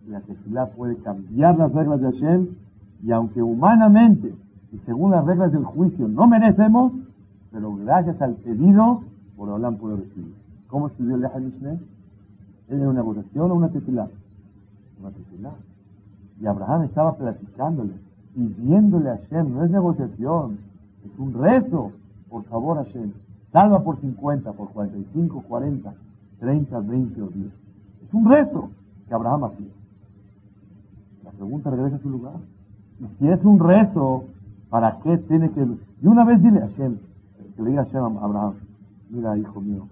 La tefilá puede cambiar las reglas de Hashem. Y aunque humanamente y según las reglas del juicio no merecemos, pero gracias al pedido, por Olam puede recibir. ¿Cómo estudió el Mishneh? ¿Era una votación o una tefilá? Una tefilá. Y Abraham estaba platicándole, pidiéndole a Hashem, no es negociación, es un rezo. Por favor, Hashem, salva por 50, por 45, 40, 30, 20 o 10. Es un rezo que Abraham hacía. La pregunta regresa a su lugar. Y si es un rezo, ¿para qué tiene que...? Y una vez dile a Hashem, que le diga a Hashem a Abraham, mira, hijo mío,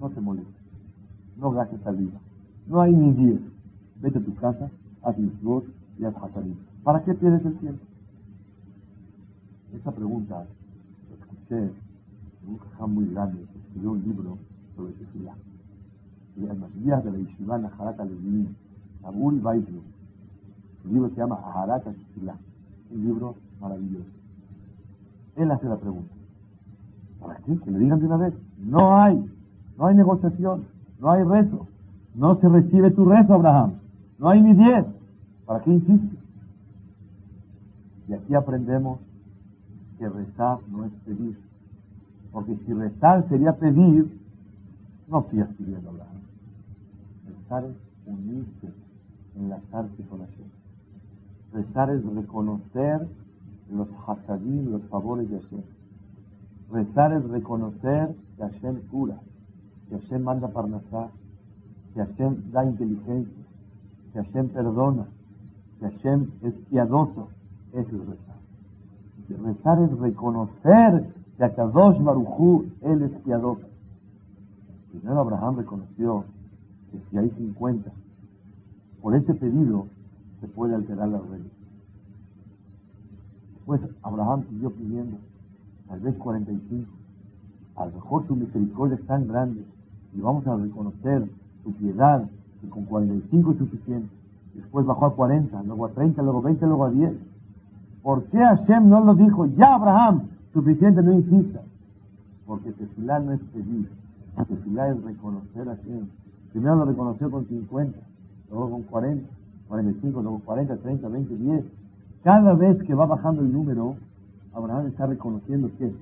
no te molestes, no gastes saliva, no hay ni 10. Vete a tu casa, haz voz y haz hatarim. ¿Para qué pierdes el tiempo? Esa pregunta la escuché en un caján muy grande que escribió un libro sobre tefilá. En días de la Yeshiva Naharat Alevinim, Abul Baitlu. El libro se llama Aharat Tefilá. Un libro maravilloso. Él hace la pregunta. ¿Para qué? Que le digan de una vez. No hay. No hay negociación. No hay rezo. No se recibe tu rezo, Abraham. No hay ni diez. ¿Para qué insistes? Y aquí aprendemos que rezar no es pedir. Porque si rezar sería pedir, no sigas pidiendo hablar. Rezar es unirse, enlazarse con Hashem. Rezar es reconocer los hasadim, los favores de Hashem. Rezar es reconocer que Hashem cura, que Hashem manda parnasá, que Hashem da inteligencia, que Hashem perdona, que Hashem es piadoso. Eso es rezar. Rezar es reconocer que Akadosh Barujú, Él es piadoso. Primero Abraham reconoció si hay 50, por ese pedido se puede alterar la regla. Después Abraham siguió pidiendo, tal vez 45. A lo mejor su misericordia es tan grande y vamos a reconocer su piedad, que con 45 es suficiente. Después bajó a 40, luego a 30, luego a 20, luego a 10. ¿Por qué Hashem no lo dijo? Ya Abraham, suficiente, no insista. Porque tefilá no es pedir. Tefilá es reconocer a Hashem. Primero lo reconoció con 50, luego con 40, 45, luego 40, 30, 20, 10. Cada vez que va bajando el número, Abraham está reconociendo que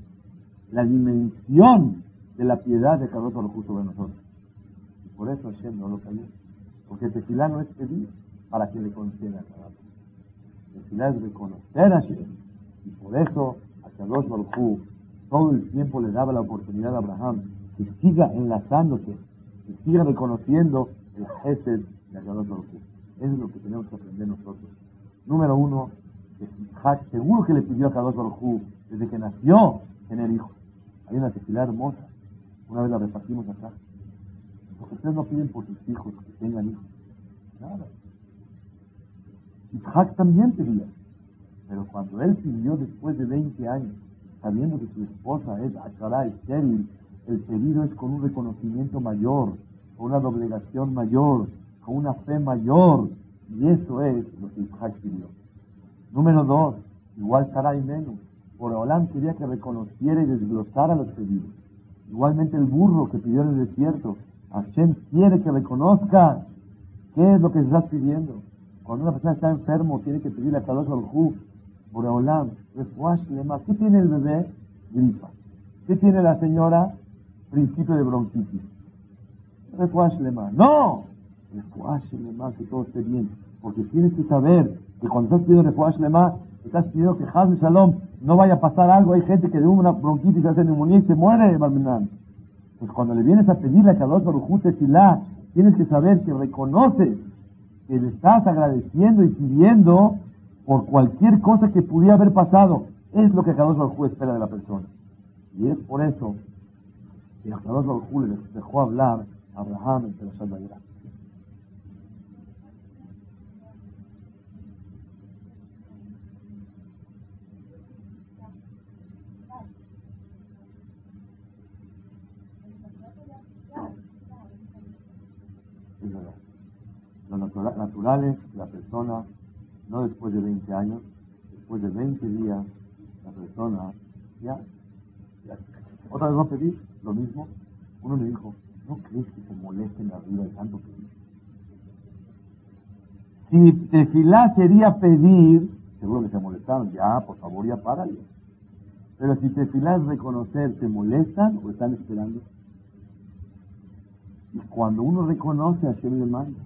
la dimensión de la piedad de cada lo justo de nosotros. Y por eso Hashem no lo cayó. Porque tefilá no es pedir para que le conceda a uno. Tefilá es reconocer a Hashem. Y por eso a Kadosh todo el tiempo le daba la oportunidad a Abraham que siga enlazándose, siga reconociendo el Gesed de Kadosh Baruj Eso es lo que tenemos que aprender nosotros. Número uno, que Isaac seguro que le pidió a Kadosh Baruj desde que nació tener hijos. Hay una tefilá hermosa. Una vez la repartimos acá. Porque ustedes no piden por sus hijos que tengan hijos. Nada. Isaac también pedía. Pero cuando él pidió después de 20 años, sabiendo que su esposa es Akara estéril, el pedido es con un reconocimiento mayor, con una doblegación mayor, con una fe mayor. Y eso es lo que Isaac pidió. Número dos, igual Sarai menos. Por Olam quería que reconociera y desglosara los pedidos. Igualmente el burro que pidió en el desierto. Hashem quiere que reconozca qué es lo que estás pidiendo. Cuando una persona está enfermo, tiene que pedirle a Kadosh Baruj por Olam, ¿Qué tiene el bebé? Gripa. ¿Qué tiene la señora? Principio de bronquitis. ¡No! Lema, que todo esté bien. Porque tienes que saber que cuando estás pidiendo Lema, estás pidiendo que Hazme Shalom no vaya a pasar algo. Hay gente que de una bronquitis hace neumonía y se muere, Barminan. Pues cuando le vienes a pedirle a Kadosh Baruj Tefilá, tienes que saber que reconoces que le estás agradeciendo y pidiendo por cualquier cosa que pudiera haber pasado. Es lo que Kadosh Baruj espera de la persona. Y es por eso que a Baruj les dejó hablar a Abraham en Perashat Vayera. Lo natural, natural es que la persona, no después de 20 años, después de 20 días, la persona ya. Otra vez no pedí lo mismo. Uno me dijo, ¿no crees que se molesten arriba de tanto pedir? Si tefilá sería pedir, seguro que se molestaron, ya, por favor, ya párale. Pero si tefilá es reconocer, ¿te molestan o están esperando? Y cuando uno reconoce, a quién le manda.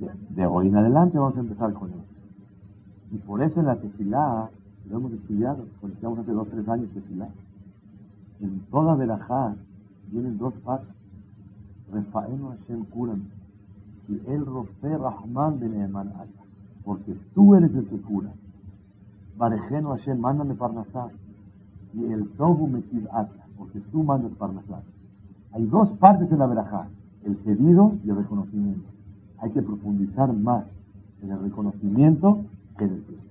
De, de, hoy en adelante vamos a empezar con eso. Y por eso en la tefilá, lo hemos estudiado, cuando estamos hace dos tres años tefilá, en toda Berajá vienen dos partes. Refaeno Hashem Kuram. Y el Rofe Rahman de Neeman Porque tú eres el que cura. Barejeno Hashem, mándame Parnasá. Y el Tobu Metiv Atla. Porque tú mandas Parnasá. Hay dos partes en la Berajá. El pedido y el reconocimiento. Hay que profundizar más en el reconocimiento que en el pedido.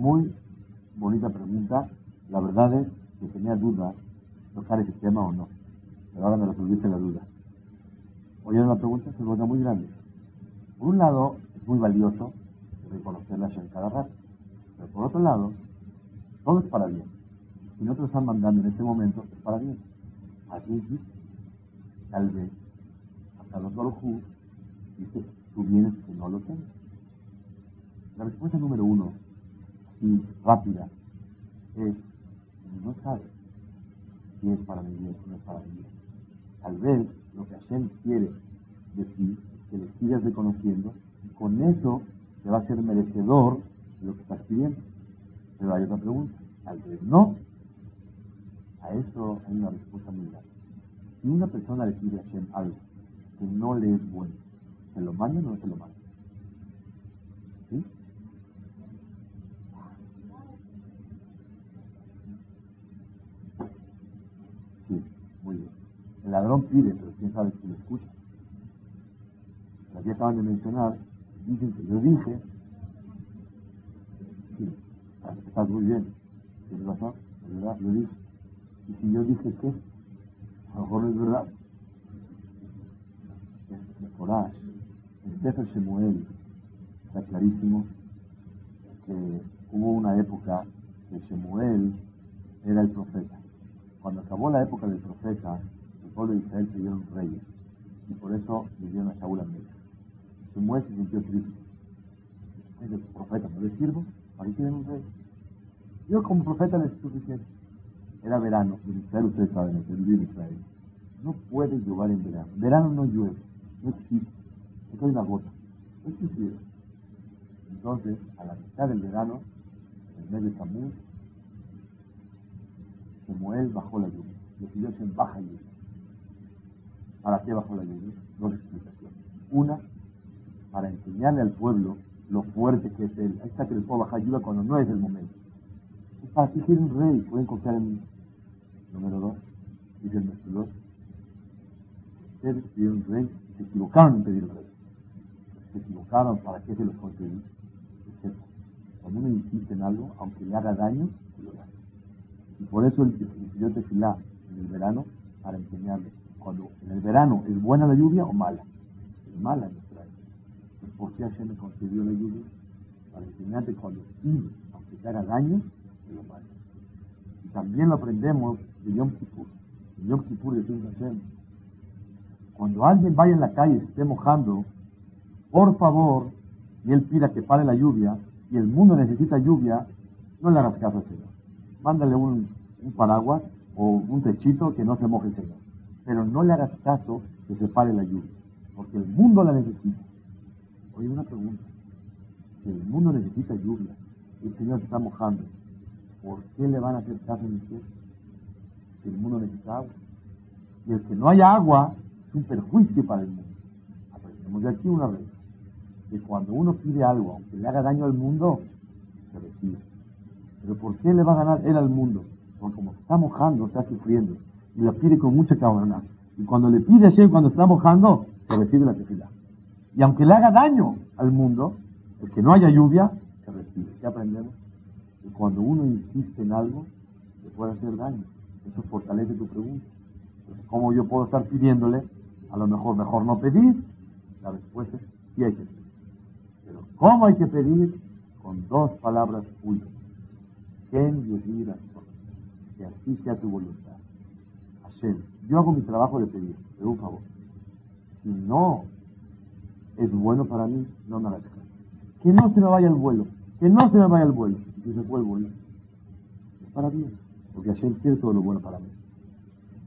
Muy bonita pregunta. La verdad es que tenía dudas tocar ese tema o no. Pero ahora me resolviste la duda. Oyeron la pregunta, se vuelve muy grande. Por un lado, es muy valioso reconocerla en cada rato. Pero por otro lado, todo es para bien. Si no te lo están mandando en este momento, es para bien. Así es. Tal vez, hasta los Barujú dice, tú vienes que no lo tengas. La respuesta número uno y rápida es, no sabes si es para mi bien o no es para mi bien. Tal vez lo que Hashem quiere de ti es que le sigas reconociendo y con eso te va a ser merecedor de lo que estás pidiendo. Pero hay otra pregunta, tal vez no. A eso hay una respuesta muy grande. Si una persona le pide a Hashem algo que no le es bueno, ¿se lo manda o no se lo manda? ¿Sí? Muy bien. El ladrón pide, pero quién sabe si lo escucha. Aquí acaban de mencionar, dicen que yo dije, sí, estás muy bien, tienes razón, es verdad, yo dije. Y si yo dije que, a lo mejor es verdad. Es Coraje. En Sefer Shemuel está clarísimo que hubo una época que Shemuel era el profeta. Cuando acabó la época del profeta, el pueblo de Israel pidieron reyes. Y por eso le dieron a Shaul América. Shemuel se sintió triste. Es el profeta, no le sirvo, aquí tienen un rey. Yo como profeta les es suficiente. Era verano, en Israel ustedes saben, el en Israel. No puede llover en verano. Verano no llueve, no existe. Hay una gota. No existe. Entonces, a la mitad del verano, en el mes de Tamuz, Samuel bajó la lluvia. Le pidió baja lluvia. ¿Para qué bajó la lluvia? Dos explicaciones. Una, para enseñarle al pueblo lo fuerte que es él. Ahí está que le puedo bajar lluvia cuando no es el momento. Es para quieren un rey, pueden confiar en mí. Número dos, dice el maestro Ustedes pidieron un rey se equivocaron en pedir un rey. Se equivocaron, ¿para qué se los conseguí? Cuando uno insiste en algo, aunque le haga daño, se lo da. Y por eso el pidió tefilá en el verano para enseñarle. Cuando en el verano es buena la lluvia o mala. Es mala en nuestra época. Pues ¿por qué Hashem me concedió la lluvia? Para enseñarte cuando pides, aunque te haga daño, te lo manda. Y también lo aprendemos de Yom Kippur. En Yom Kippur decimos Hashem, cuando alguien vaya en la calle y esté mojando, por favor, y él pida que pare la lluvia, y el mundo necesita lluvia, no le hagas caso al Señor. Mándale un, un paraguas o un techito que no se moje el Señor. Pero no le hagas caso que se pare la lluvia, porque el mundo la necesita. Oye, una pregunta. Si el mundo necesita lluvia y el Señor se está mojando, ¿por qué le van a hacer caso en el cielo? Si el mundo necesita agua. Y el que no haya agua es un perjuicio para el mundo. Aprendemos de aquí una vez. Que cuando uno pide algo, aunque le haga daño al mundo, se recibe. Pero ¿por qué le va a ganar él al mundo? Porque como está mojando, está sufriendo. Y la pide con mucha cabrona. Y cuando le pide a cuando está mojando, se recibe la tefila. Y aunque le haga daño al mundo, el que no haya lluvia, se recibe. ¿Qué aprendemos? Que cuando uno insiste en algo, le puede hacer daño. Eso fortalece tu pregunta. Entonces, ¿cómo yo puedo estar pidiéndole? A lo mejor, mejor no pedir. La respuesta es sí hay que pedir. Pero ¿cómo hay que pedir? Con dos palabras últimas. Ken y Que así sea tu voluntad. Yo hago mi trabajo de pedir, pero un favor. Si no es bueno para mí, no me caso. Que no se me vaya el vuelo, que no se me vaya el vuelo. Y se fue el vuelo, es para bien, porque Hashem quiere todo lo bueno para mí.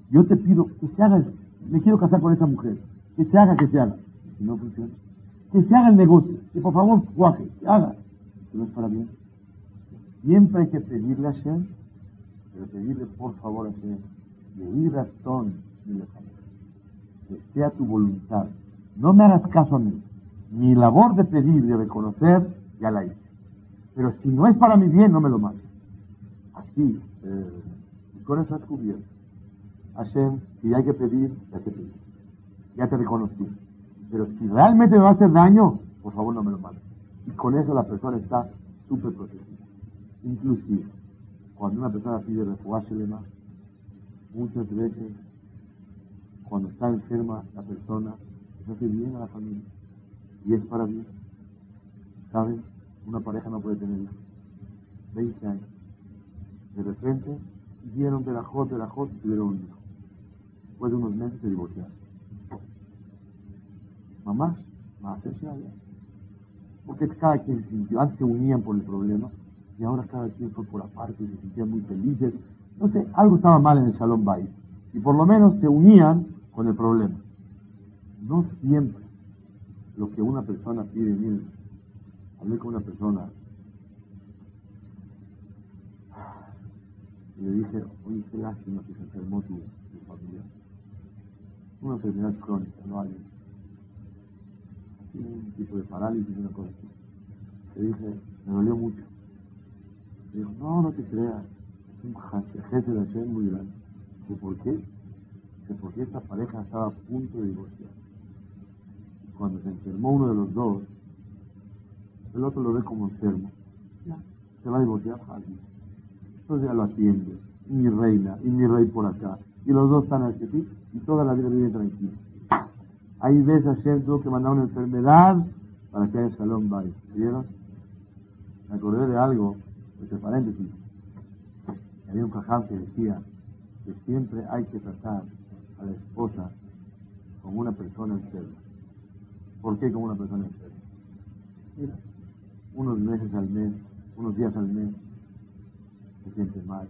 Yo te pido que se haga, me quiero casar con esa mujer, que se haga, que se haga. Si no funciona, que se haga el negocio, que por favor cuaje, que haga. No es para bien. Siempre hay que pedirle a Hashem, pero pedirle por favor a Hashem, de ir razón de la que sea tu voluntad. No me hagas caso a mí. Mi labor de pedir y de reconocer, ya la hice. Pero si no es para mi bien, no me lo mates. Así, eh, con eso has cubierto. Hashem, si hay que pedir, ya te pedí. Ya te reconocí. Pero si realmente me va a hacer daño, por favor no me lo mates. Y con eso la persona está súper protegida. Inclusive, cuando una persona pide refugio muchas veces cuando está enferma la persona, se hace bien a la familia. Y es para bien. ¿Saben? Una pareja no puede tener hijos. 20 años. De repente, dieron de la J, de la J y tuvieron un hijo. Después de unos meses se divorciaron. Mamás, más Porque cada quien se sintió, antes se unían por el problema, y ahora cada quien fue por aparte y se sentían muy felices. No sé, algo estaba mal en el Salón Bay. Y por lo menos se unían con el problema. No siempre lo que una persona pide, miren, hablé con una persona y le dije, oye, qué lástima que se enfermó tu, tu familia. Una enfermedad crónica, no hay un tipo de parálisis, una cosa así. Le dije, me dolió mucho. Le dijo, no, no te creas, un jefe de Hashem muy grande. ¿por qué? porque esta pareja estaba a punto de divorciar. Cuando se enfermó uno de los dos, el otro lo ve como enfermo. Ya, se va a divorciar alguien. Entonces ya lo atiende. Y mi reina, y mi rey por acá. Y los dos están al ti, y toda la vida vive tranquila. Ahí ves a Shem tuvo que mandar una enfermedad para que haya salón vaya. ¿Vieron? Me acordé de algo, entre paréntesis. Había un caján que decía que siempre hay que tratar a la esposa como una persona enferma. ¿Por qué como una persona enferma? Mira, unos meses al mes, unos días al mes, se siente mal,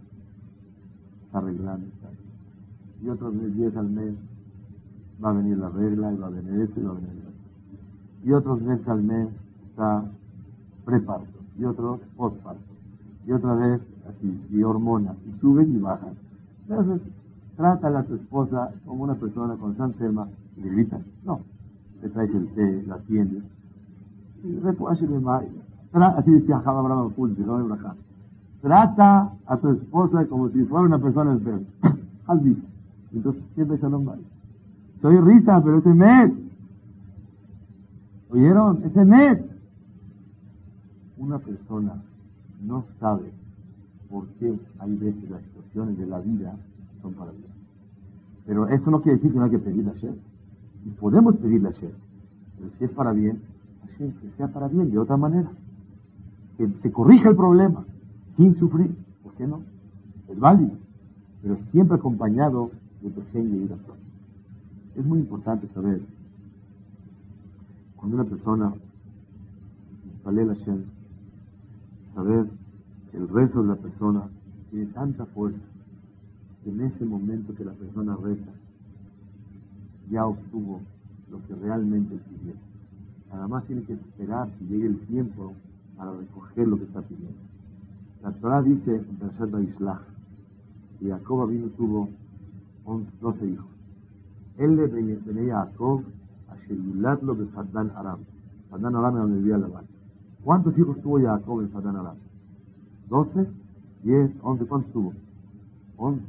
está arreglando, y otros días al mes va a venir la regla, y va a venir esto, y va a venir eso. Y otros meses al mes está preparto, y otros postparto, y otra vez así, y hormonas, y suben y bajan. Entonces, trátala a tu esposa como una persona con enferma y le gritan. No, le traes el té, la atiendes. Así decía Java Brahma Trata a tu esposa como si fuera una persona enferma. Así. Entonces siempre Shalom Bay. Soy risa, pero ese mes. ¿Oyeron? Ese mes. Una persona no sabe por qué hay veces las situaciones de la vida para Dios. Pero eso no quiere decir que no hay que pedirle a Hashem. Y podemos pedirle a Hashem. Pero si es para bien, Hashem, que sea para bien de otra manera. Que se corrija el problema sin sufrir. ¿Por qué no? Es válido. Pero siempre acompañado de tu y oración. Es muy importante saber Cuando una persona la Shem, saber el rezo de la persona tiene tanta fuerza que en ese momento que la persona reza ya obtuvo lo que realmente pidió. Nada más tiene que esperar que llegue el tiempo para recoger lo que está pidiendo. La Torah dice en Pershat Islah que Jacob vino tuvo 12 hijos. Él le venía a Jacob a Sherilatlo de Faddán Aram. Faddán Aram es donde vivía Labán. ¿Cuántos hijos tuvo Jacob en Faddán Aram? ¿12? ¿10? ¿11? ¿Cuántos tuvo? 11.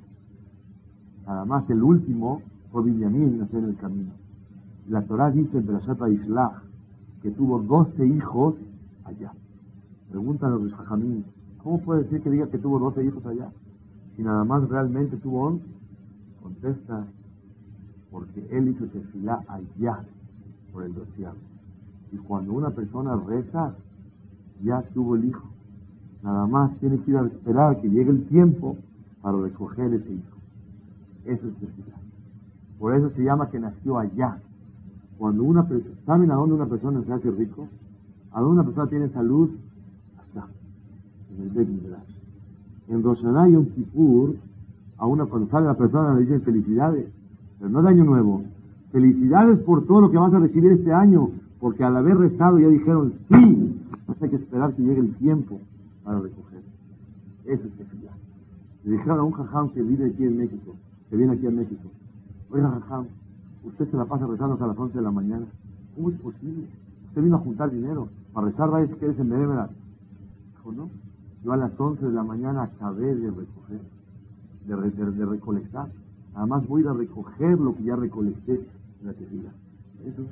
Nada más el último fue Binyamin, nació en el camino. La Torah dice en Pershat Islah que tuvo 12 hijos allá. Preguntan los Jajamín, ¿cómo puede decir que diga que tuvo 12 hijos allá? Si nada más realmente tuvo 11. Contesta, porque él hizo tefilá allá por el doceavo. Y cuando una persona reza, ya tuvo el hijo. Nada más tiene que ir a esperar que llegue el tiempo para recoger ese hijo. Eso es tefilá. Por eso se llama que nació allá. Cuando una persona, ¿saben a dónde una persona se hace rico? A dónde una persona tiene salud, acá, en el Bet En Roshaná y un Kippur, a una cuando sale la persona le dicen felicidades, pero no de año nuevo. Felicidades por todo lo que vas a recibir este año, porque al haber rezado ya dijeron sí, hay que esperar que llegue el tiempo para recoger. Eso es felicidad. Le dijeron a un jajam que vive aquí en México, que viene aquí a México, oiga jajam, usted se la pasa rezando hasta las 11 de la mañana. ¿Cómo es posible? Usted vino a juntar dinero para rezar, vaya que eres en Benévera. Dijo, no. Yo a las 11 de la mañana acabé de recoger, de, de, recolectar. Además voy a recoger lo que ya recolecté en la tefila. Eso.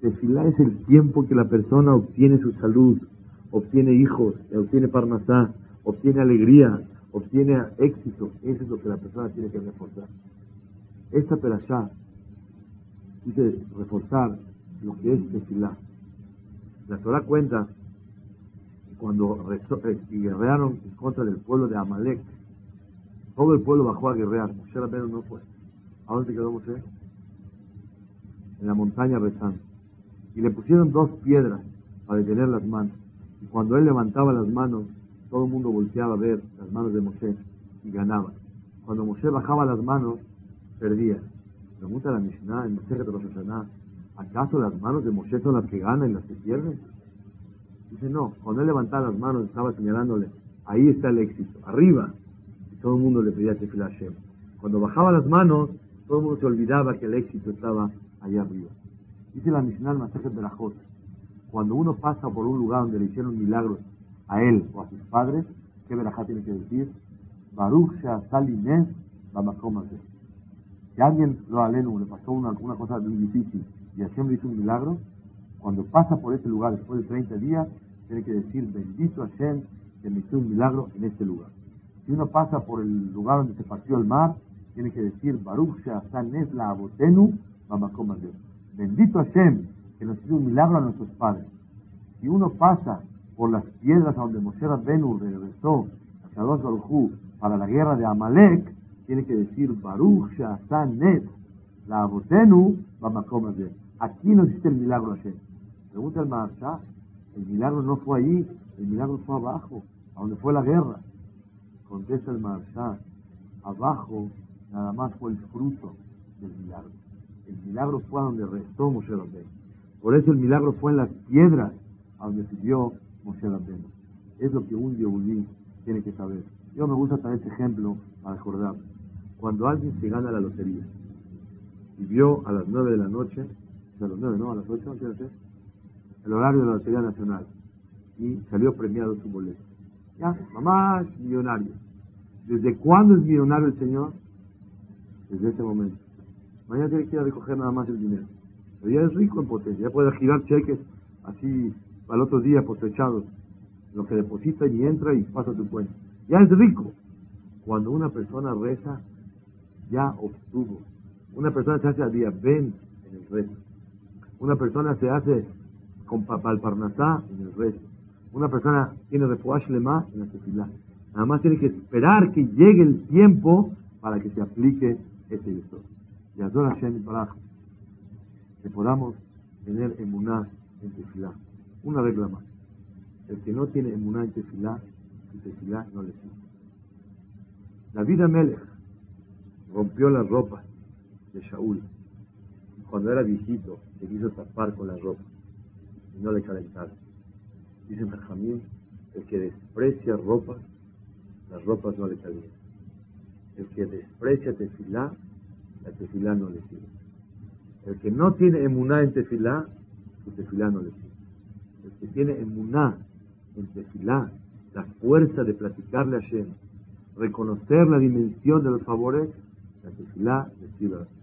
Tefila es el tiempo que la persona obtiene su salud, obtiene hijos, obtiene parnasá, obtiene alegría, obtiene éxito. Eso es lo que la persona tiene que reforzar. Esta perashá dice reforzar lo que es tefilá. La Torah cuenta cuando eh, guerrearon en contra del pueblo de Amalek, todo el pueblo bajó a guerrear. Moshe Rabbeinu no fue. ¿A dónde quedó Moshe? En la montaña rezando. Y le pusieron dos piedras para detener las manos. Cuando él levantaba las manos, todo el mundo volteaba a ver las manos de Moshe y ganaba. Cuando Moshe bajaba las manos, perdía. Pregunta la Mishnah en Rosh Hashanah, ¿acaso las manos de Moshe son las que ganan y las que pierden? Dice, no, cuando él levantaba las manos estaba señalándole, ahí está el éxito, arriba. Y todo el mundo le pedía que Hashem. Cuando bajaba las manos, todo el mundo se olvidaba que el éxito estaba allá arriba. Dice la Mishnah en de Berajot, cuando uno pasa por un lugar donde le hicieron milagros a él o a sus padres, ¿qué verajá tiene que decir? Baruch She'asali Bamakom si alguien, lo alenu, le pasó una, cosa muy difícil y Hashem le hizo un milagro, cuando pasa por ese lugar después de 30 días, tiene que decir, bendito Hashem que me hizo un milagro en este lugar. Si uno pasa por el lugar donde se partió el mar, tiene que decir, Baruch Sheasanes la abotenu, Bendito Hashem que nos hizo un milagro a nuestros padres. Si uno pasa por las piedras a donde Moshe Rabbenu regresó a Kadosh Baruj para la guerra de Amalek, tiene que decir Baruch Net, la Abotenu, de Aquí no existe el milagro Hashem. Pregunta el Maharsha, el milagro no fue ahí, el milagro fue abajo, a donde fue la guerra. Contesta el Maharsha, abajo nada más fue el fruto del milagro. El milagro fue a donde restó Moshe Rabbeinu. Por eso el milagro fue en las piedras a donde pidió Moshe Rabbeinu. Es lo que un Yehudí tiene que saber. Yo me gusta traer este ejemplo para acordar cuando alguien se gana la lotería y vio a las nueve de la noche, a las nueve, no, a las ocho, el horario de la Lotería Nacional y salió premiado su boleto. Ya, mamá es millonario. ¿Desde cuándo es millonario el señor? Desde ese momento. Mañana tiene que ir a recoger nada más el dinero. Ya es rico en potencia, ya puede girar cheques así al otro día postechados, lo que deposita y entra y pasa tu cuenta. Ya es rico. Cuando una persona reza, ya obtuvo. Una persona se hace a día ven en el resto. Una persona se hace con parnasá en el resto. Una persona tiene refuash lema en la tefilá. Nada más tiene que esperar que llegue el tiempo para que se aplique ese Y Y Hashem para que podamos tener emuná en tefilá. Una regla más. El que no tiene emuná en tefilá, su tefilá no le sirve. David Amelech rompió las ropas de Shaul. Cuando era viejito, se quiso tapar con la ropa y no le calentaron. Dice Benjamín, el que desprecia ropas, las ropas no le calientan. El que desprecia tefilá, la tefilá no le sirve. El que no tiene emuná en tefilá, su tefilá no le sirve. El que tiene emuná en tefilá, la fuerza de platicarle a Shem, reconocer la dimensión de los favores, la tefilá le sirve a